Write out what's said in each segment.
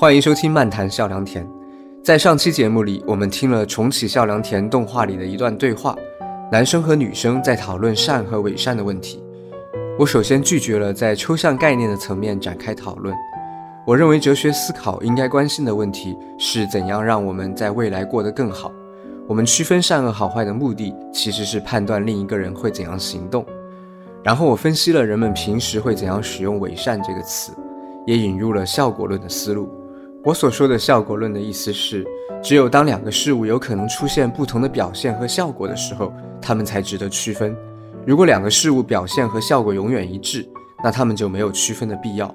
欢迎收听《漫谈笑良田》。在上期节目里，我们听了重启笑良田动画里的一段对话，男生和女生在讨论善和伪善的问题。我首先拒绝了在抽象概念的层面展开讨论。我认为哲学思考应该关心的问题是怎样让我们在未来过得更好。我们区分善恶好坏的目的其实是判断另一个人会怎样行动。然后我分析了人们平时会怎样使用“伪善”这个词，也引入了效果论的思路。我所说的效果论的意思是，只有当两个事物有可能出现不同的表现和效果的时候，它们才值得区分。如果两个事物表现和效果永远一致，那它们就没有区分的必要。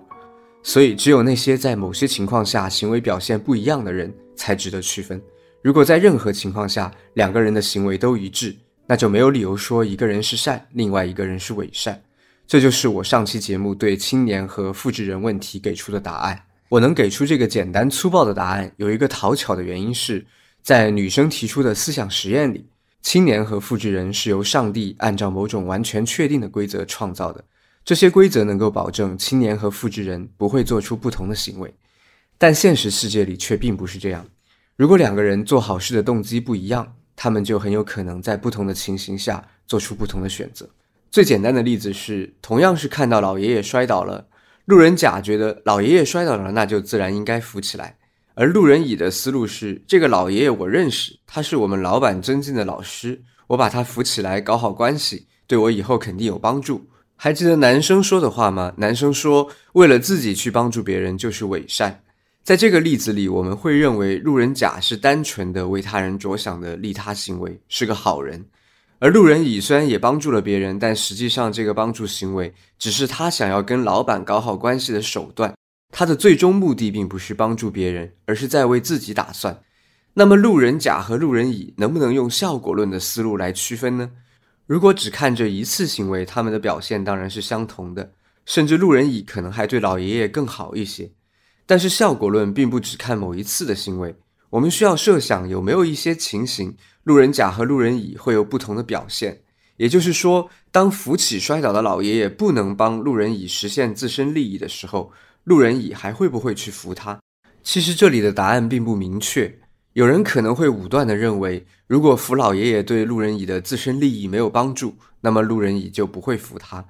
所以，只有那些在某些情况下行为表现不一样的人才值得区分。如果在任何情况下两个人的行为都一致，那就没有理由说一个人是善，另外一个人是伪善。这就是我上期节目对青年和复制人问题给出的答案。我能给出这个简单粗暴的答案，有一个讨巧的原因是，在女生提出的思想实验里，青年和复制人是由上帝按照某种完全确定的规则创造的，这些规则能够保证青年和复制人不会做出不同的行为。但现实世界里却并不是这样。如果两个人做好事的动机不一样，他们就很有可能在不同的情形下做出不同的选择。最简单的例子是，同样是看到老爷爷摔倒了。路人甲觉得老爷爷摔倒了，那就自然应该扶起来。而路人乙的思路是：这个老爷爷我认识，他是我们老板尊敬的老师，我把他扶起来，搞好关系，对我以后肯定有帮助。还记得男生说的话吗？男生说，为了自己去帮助别人就是伪善。在这个例子里，我们会认为路人甲是单纯的为他人着想的利他行为，是个好人。而路人乙虽然也帮助了别人，但实际上这个帮助行为只是他想要跟老板搞好关系的手段，他的最终目的并不是帮助别人，而是在为自己打算。那么路人甲和路人乙能不能用效果论的思路来区分呢？如果只看这一次行为，他们的表现当然是相同的，甚至路人乙可能还对老爷爷更好一些。但是效果论并不只看某一次的行为，我们需要设想有没有一些情形。路人甲和路人乙会有不同的表现，也就是说，当扶起摔倒的老爷爷不能帮路人乙实现自身利益的时候，路人乙还会不会去扶他？其实这里的答案并不明确。有人可能会武断地认为，如果扶老爷爷对路人乙的自身利益没有帮助，那么路人乙就不会扶他。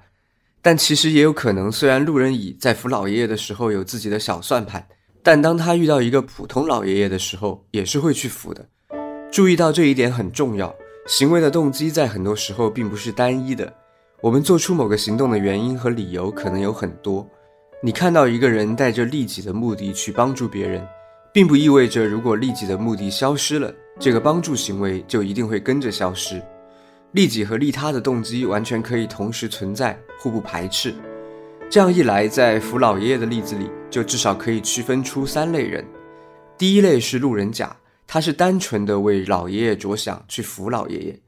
但其实也有可能，虽然路人乙在扶老爷爷的时候有自己的小算盘，但当他遇到一个普通老爷爷的时候，也是会去扶的。注意到这一点很重要。行为的动机在很多时候并不是单一的。我们做出某个行动的原因和理由可能有很多。你看到一个人带着利己的目的去帮助别人，并不意味着如果利己的目的消失了，这个帮助行为就一定会跟着消失。利己和利他的动机完全可以同时存在，互不排斥。这样一来，在扶老爷爷的例子里，就至少可以区分出三类人。第一类是路人甲。他是单纯的为老爷爷着想去扶老爷爷。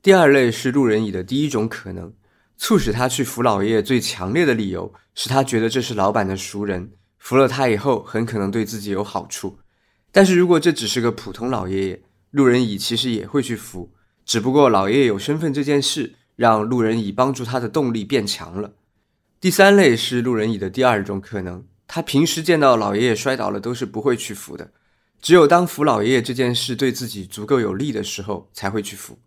第二类是路人乙的第一种可能，促使他去扶老爷爷最强烈的理由是他觉得这是老板的熟人，扶了他以后很可能对自己有好处。但是如果这只是个普通老爷爷，路人乙其实也会去扶，只不过老爷爷有身份这件事让路人乙帮助他的动力变强了。第三类是路人乙的第二种可能，他平时见到老爷爷摔倒了都是不会去扶的。只有当扶老爷爷这件事对自己足够有利的时候，才会去扶。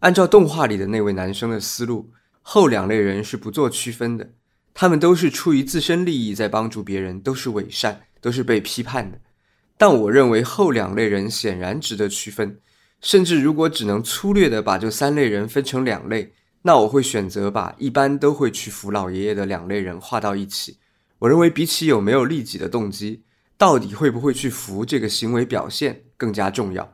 按照动画里的那位男生的思路，后两类人是不做区分的，他们都是出于自身利益在帮助别人，都是伪善，都是被批判的。但我认为后两类人显然值得区分，甚至如果只能粗略地把这三类人分成两类，那我会选择把一般都会去扶老爷爷的两类人划到一起。我认为比起有没有利己的动机。到底会不会去扶这个行为表现更加重要？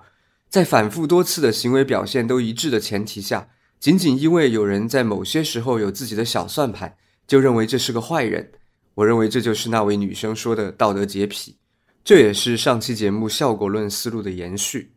在反复多次的行为表现都一致的前提下，仅仅因为有人在某些时候有自己的小算盘，就认为这是个坏人，我认为这就是那位女生说的道德洁癖。这也是上期节目效果论思路的延续。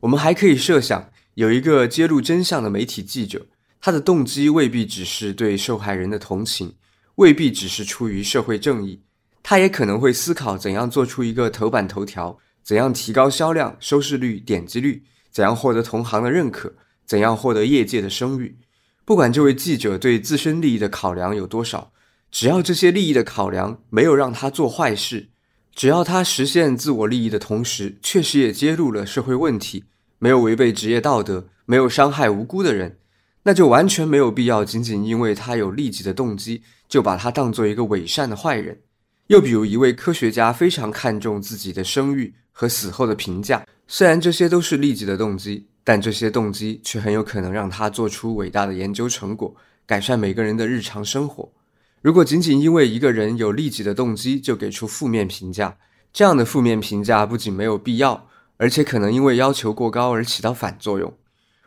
我们还可以设想，有一个揭露真相的媒体记者，他的动机未必只是对受害人的同情，未必只是出于社会正义。他也可能会思考怎样做出一个头版头条，怎样提高销量、收视率、点击率，怎样获得同行的认可，怎样获得业界的声誉。不管这位记者对自身利益的考量有多少，只要这些利益的考量没有让他做坏事，只要他实现自我利益的同时，确实也揭露了社会问题，没有违背职业道德，没有伤害无辜的人，那就完全没有必要仅仅因为他有利己的动机，就把他当做一个伪善的坏人。又比如，一位科学家非常看重自己的声誉和死后的评价，虽然这些都是利己的动机，但这些动机却很有可能让他做出伟大的研究成果，改善每个人的日常生活。如果仅仅因为一个人有利己的动机就给出负面评价，这样的负面评价不仅没有必要，而且可能因为要求过高而起到反作用。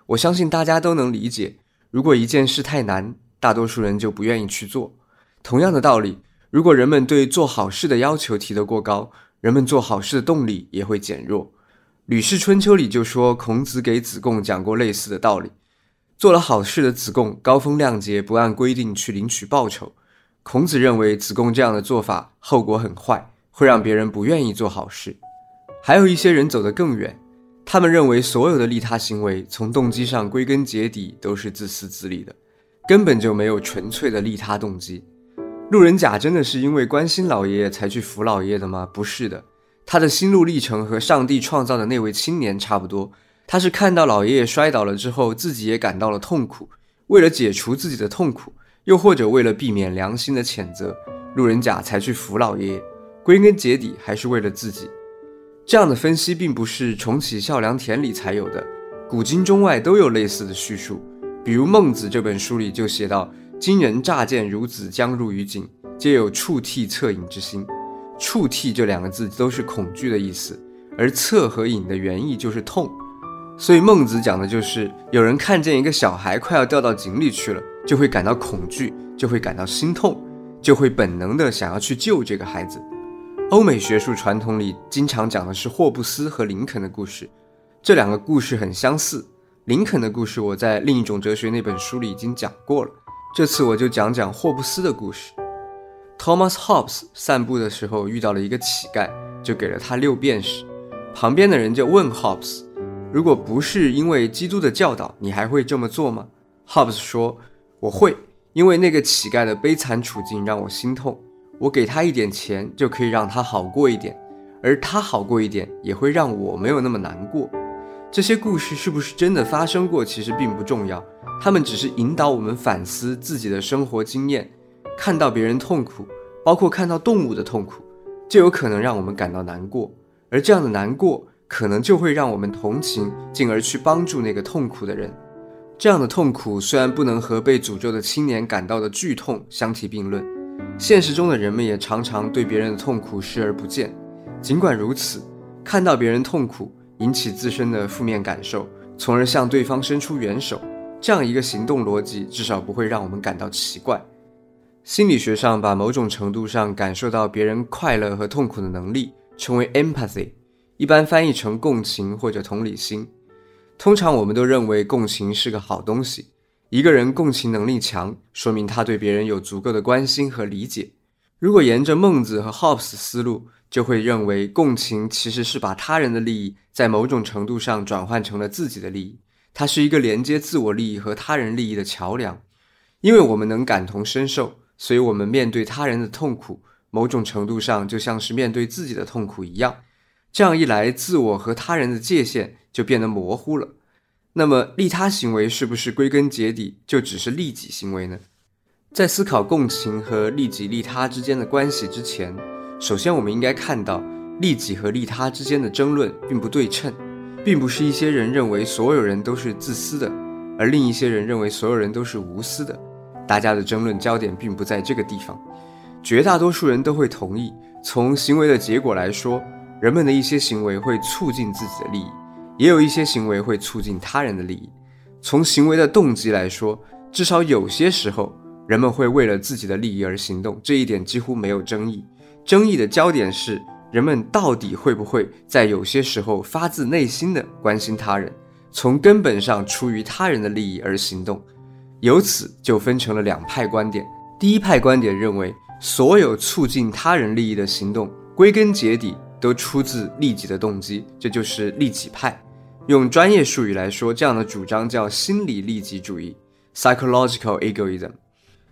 我相信大家都能理解，如果一件事太难，大多数人就不愿意去做。同样的道理，如果人们对做好事的要求提得过高，人们做好事的动力也会减弱。《吕氏春秋》里就说，孔子给子贡讲过类似的道理。做了好事的子贡高风亮节，不按规定去领取报酬。孔子认为子贡这样的做法后果很坏，会让别人不愿意做好事。还有一些人走得更远，他们认为所有的利他行为从动机上归根结底都是自私自利的，根本就没有纯粹的利他动机。路人甲真的是因为关心老爷爷才去扶老爷爷的吗？不是的，他的心路历程和上帝创造的那位青年差不多，他是看到老爷爷摔倒了之后，自己也感到了痛苦，为了解除自己的痛苦。又或者为了避免良心的谴责，路人甲才去扶老爷爷，归根结底还是为了自己。这样的分析并不是重启孝良田里才有的，古今中外都有类似的叙述。比如《孟子》这本书里就写到：“今人乍见孺子将入于井，皆有怵惕恻隐之心。”“怵惕”这两个字都是恐惧的意思，而“恻”和“隐”的原意就是痛。所以孟子讲的就是有人看见一个小孩快要掉到井里去了。就会感到恐惧，就会感到心痛，就会本能的想要去救这个孩子。欧美学术传统里经常讲的是霍布斯和林肯的故事，这两个故事很相似。林肯的故事我在另一种哲学那本书里已经讲过了，这次我就讲讲霍布斯的故事。Thomas Hobbes 散步的时候遇到了一个乞丐，就给了他六便士。旁边的人就问 Hobbes：“ 如果不是因为基督的教导，你还会这么做吗？”Hobbes 说。我会，因为那个乞丐的悲惨处境让我心痛。我给他一点钱，就可以让他好过一点，而他好过一点，也会让我没有那么难过。这些故事是不是真的发生过，其实并不重要，他们只是引导我们反思自己的生活经验。看到别人痛苦，包括看到动物的痛苦，就有可能让我们感到难过，而这样的难过，可能就会让我们同情，进而去帮助那个痛苦的人。这样的痛苦虽然不能和被诅咒的青年感到的剧痛相提并论，现实中的人们也常常对别人的痛苦视而不见。尽管如此，看到别人痛苦，引起自身的负面感受，从而向对方伸出援手，这样一个行动逻辑至少不会让我们感到奇怪。心理学上把某种程度上感受到别人快乐和痛苦的能力称为 empathy，一般翻译成共情或者同理心。通常我们都认为共情是个好东西。一个人共情能力强，说明他对别人有足够的关心和理解。如果沿着孟子和 Hobbes 思路，就会认为共情其实是把他人的利益在某种程度上转换成了自己的利益。它是一个连接自我利益和他人利益的桥梁。因为我们能感同身受，所以我们面对他人的痛苦，某种程度上就像是面对自己的痛苦一样。这样一来，自我和他人的界限。就变得模糊了。那么，利他行为是不是归根结底就只是利己行为呢？在思考共情和利己利他之间的关系之前，首先我们应该看到，利己和利他之间的争论并不对称，并不是一些人认为所有人都是自私的，而另一些人认为所有人都是无私的。大家的争论焦点并不在这个地方。绝大多数人都会同意，从行为的结果来说，人们的一些行为会促进自己的利益。也有一些行为会促进他人的利益。从行为的动机来说，至少有些时候，人们会为了自己的利益而行动，这一点几乎没有争议。争议的焦点是，人们到底会不会在有些时候发自内心的关心他人，从根本上出于他人的利益而行动。由此就分成了两派观点。第一派观点认为，所有促进他人利益的行动，归根结底都出自利己的动机，这就是利己派。用专业术语来说，这样的主张叫心理利己主义 （psychological egoism）。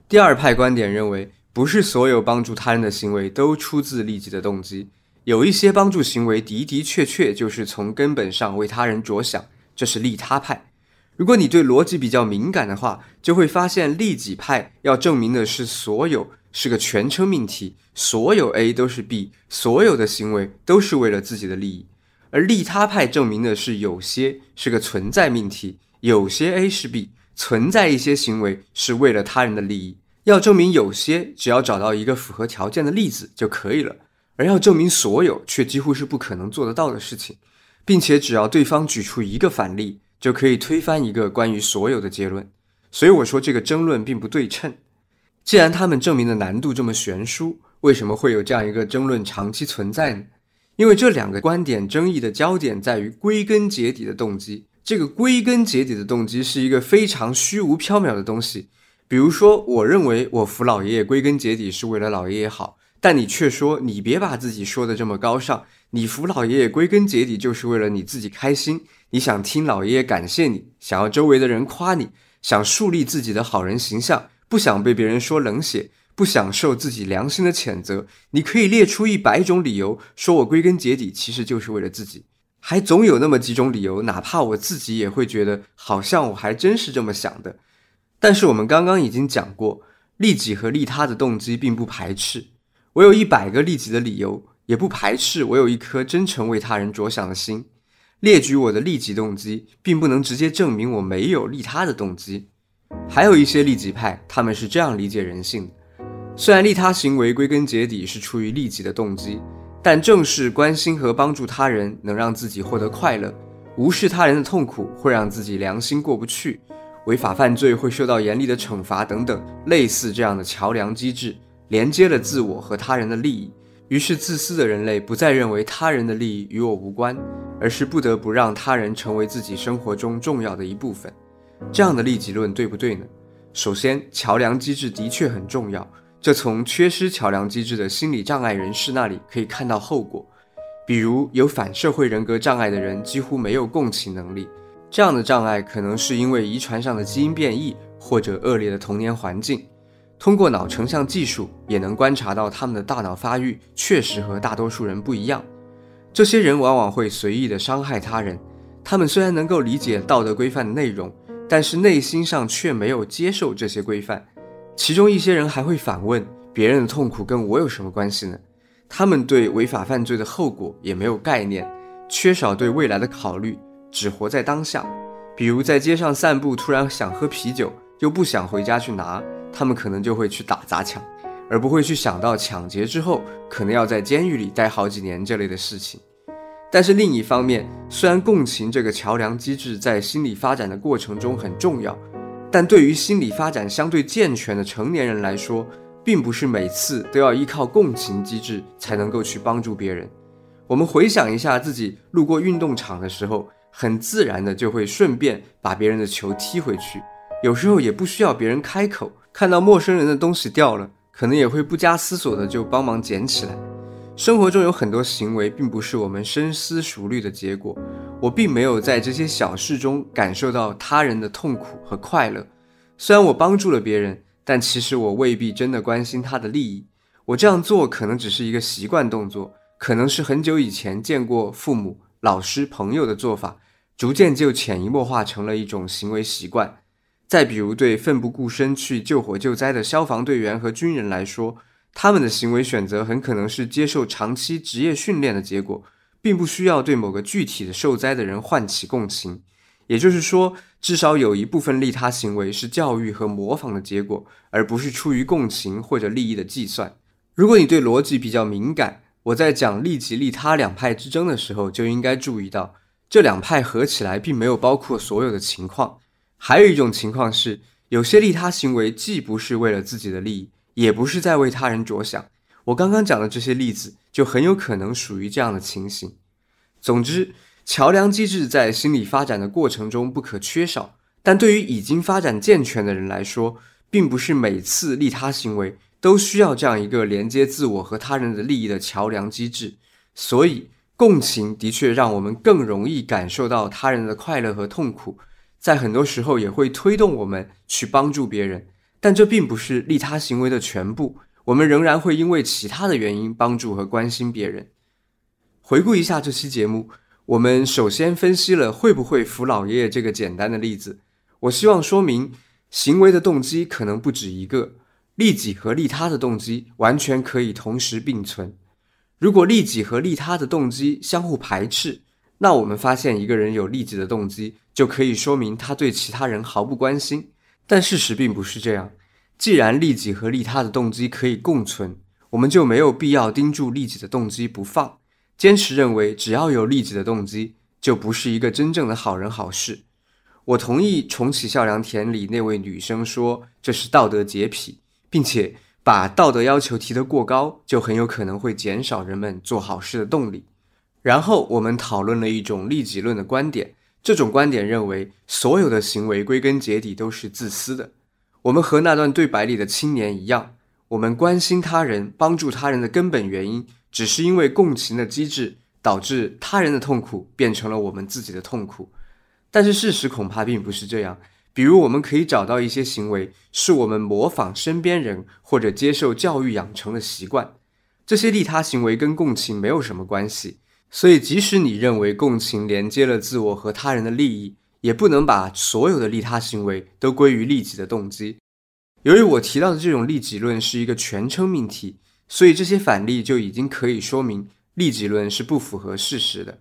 第二派观点认为，不是所有帮助他人的行为都出自利己的动机，有一些帮助行为的的确确就是从根本上为他人着想，这是利他派。如果你对逻辑比较敏感的话，就会发现利己派要证明的是所有是个全称命题，所有 A 都是 B，所有的行为都是为了自己的利益；而利他派证明的是有些是个存在命题，有些 A 是 B，存在一些行为是为了他人的利益。要证明有些，只要找到一个符合条件的例子就可以了；而要证明所有，却几乎是不可能做得到的事情，并且只要对方举出一个反例。就可以推翻一个关于所有的结论，所以我说这个争论并不对称。既然他们证明的难度这么悬殊，为什么会有这样一个争论长期存在呢？因为这两个观点争议的焦点在于归根结底的动机。这个归根结底的动机是一个非常虚无缥缈的东西。比如说，我认为我扶老爷爷归根结底是为了老爷爷好，但你却说你别把自己说的这么高尚，你扶老爷爷归根结底就是为了你自己开心。你想听老爷爷感谢你，想要周围的人夸你，想树立自己的好人形象，不想被别人说冷血，不享受自己良心的谴责。你可以列出一百种理由，说我归根结底其实就是为了自己。还总有那么几种理由，哪怕我自己也会觉得好像我还真是这么想的。但是我们刚刚已经讲过，利己和利他的动机并不排斥。我有一百个利己的理由，也不排斥我有一颗真诚为他人着想的心。列举我的利己动机，并不能直接证明我没有利他的动机。还有一些利己派，他们是这样理解人性的：虽然利他行为归根结底是出于利己的动机，但正是关心和帮助他人能让自己获得快乐，无视他人的痛苦会让自己良心过不去，违法犯罪会受到严厉的惩罚等等，类似这样的桥梁机制，连接了自我和他人的利益。于是，自私的人类不再认为他人的利益与我无关。而是不得不让他人成为自己生活中重要的一部分，这样的利己论对不对呢？首先，桥梁机制的确很重要，这从缺失桥梁机制的心理障碍人士那里可以看到后果。比如，有反社会人格障碍的人几乎没有共情能力，这样的障碍可能是因为遗传上的基因变异或者恶劣的童年环境。通过脑成像技术也能观察到他们的大脑发育确实和大多数人不一样。这些人往往会随意的伤害他人，他们虽然能够理解道德规范的内容，但是内心上却没有接受这些规范。其中一些人还会反问：别人的痛苦跟我有什么关系呢？他们对违法犯罪的后果也没有概念，缺少对未来的考虑，只活在当下。比如在街上散步，突然想喝啤酒，又不想回家去拿，他们可能就会去打砸抢。而不会去想到抢劫之后可能要在监狱里待好几年这类的事情。但是另一方面，虽然共情这个桥梁机制在心理发展的过程中很重要，但对于心理发展相对健全的成年人来说，并不是每次都要依靠共情机制才能够去帮助别人。我们回想一下自己路过运动场的时候，很自然的就会顺便把别人的球踢回去，有时候也不需要别人开口，看到陌生人的东西掉了。可能也会不加思索的就帮忙捡起来。生活中有很多行为并不是我们深思熟虑的结果。我并没有在这些小事中感受到他人的痛苦和快乐。虽然我帮助了别人，但其实我未必真的关心他的利益。我这样做可能只是一个习惯动作，可能是很久以前见过父母、老师、朋友的做法，逐渐就潜移默化成了一种行为习惯。再比如，对奋不顾身去救火救灾的消防队员和军人来说，他们的行为选择很可能是接受长期职业训练的结果，并不需要对某个具体的受灾的人唤起共情。也就是说，至少有一部分利他行为是教育和模仿的结果，而不是出于共情或者利益的计算。如果你对逻辑比较敏感，我在讲利己利他两派之争的时候，就应该注意到，这两派合起来并没有包括所有的情况。还有一种情况是，有些利他行为既不是为了自己的利益，也不是在为他人着想。我刚刚讲的这些例子，就很有可能属于这样的情形。总之，桥梁机制在心理发展的过程中不可缺少，但对于已经发展健全的人来说，并不是每次利他行为都需要这样一个连接自我和他人的利益的桥梁机制。所以，共情的确让我们更容易感受到他人的快乐和痛苦。在很多时候也会推动我们去帮助别人，但这并不是利他行为的全部。我们仍然会因为其他的原因帮助和关心别人。回顾一下这期节目，我们首先分析了会不会扶老爷爷这个简单的例子。我希望说明，行为的动机可能不止一个，利己和利他的动机完全可以同时并存。如果利己和利他的动机相互排斥，那我们发现一个人有利己的动机，就可以说明他对其他人毫不关心。但事实并不是这样。既然利己和利他的动机可以共存，我们就没有必要盯住利己的动机不放，坚持认为只要有利己的动机，就不是一个真正的好人好事。我同意重启孝良田里那位女生说这是道德洁癖，并且把道德要求提得过高，就很有可能会减少人们做好事的动力。然后我们讨论了一种利己论的观点，这种观点认为所有的行为归根结底都是自私的。我们和那段对白里的青年一样。我们关心他人、帮助他人的根本原因，只是因为共情的机制导致他人的痛苦变成了我们自己的痛苦。但是事实恐怕并不是这样。比如，我们可以找到一些行为是我们模仿身边人或者接受教育养成的习惯，这些利他行为跟共情没有什么关系。所以，即使你认为共情连接了自我和他人的利益，也不能把所有的利他行为都归于利己的动机。由于我提到的这种利己论是一个全称命题，所以这些反例就已经可以说明利己论是不符合事实的。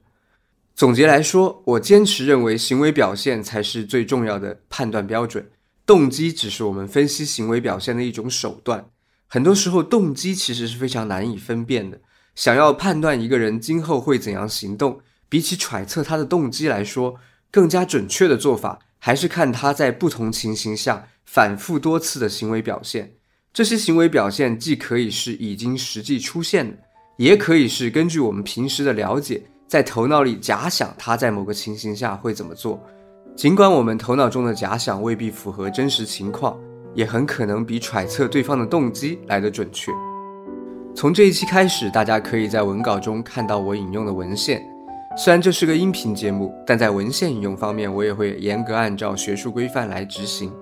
总结来说，我坚持认为行为表现才是最重要的判断标准，动机只是我们分析行为表现的一种手段。很多时候，动机其实是非常难以分辨的。想要判断一个人今后会怎样行动，比起揣测他的动机来说，更加准确的做法还是看他在不同情形下。反复多次的行为表现，这些行为表现既可以是已经实际出现的，也可以是根据我们平时的了解，在头脑里假想他在某个情形下会怎么做。尽管我们头脑中的假想未必符合真实情况，也很可能比揣测对方的动机来得准确。从这一期开始，大家可以在文稿中看到我引用的文献。虽然这是个音频节目，但在文献引用方面，我也会严格按照学术规范来执行。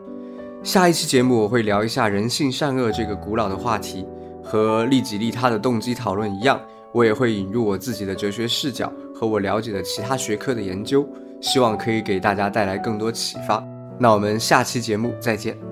下一期节目我会聊一下人性善恶这个古老的话题，和利己利他的动机讨论一样，我也会引入我自己的哲学视角和我了解的其他学科的研究，希望可以给大家带来更多启发。那我们下期节目再见。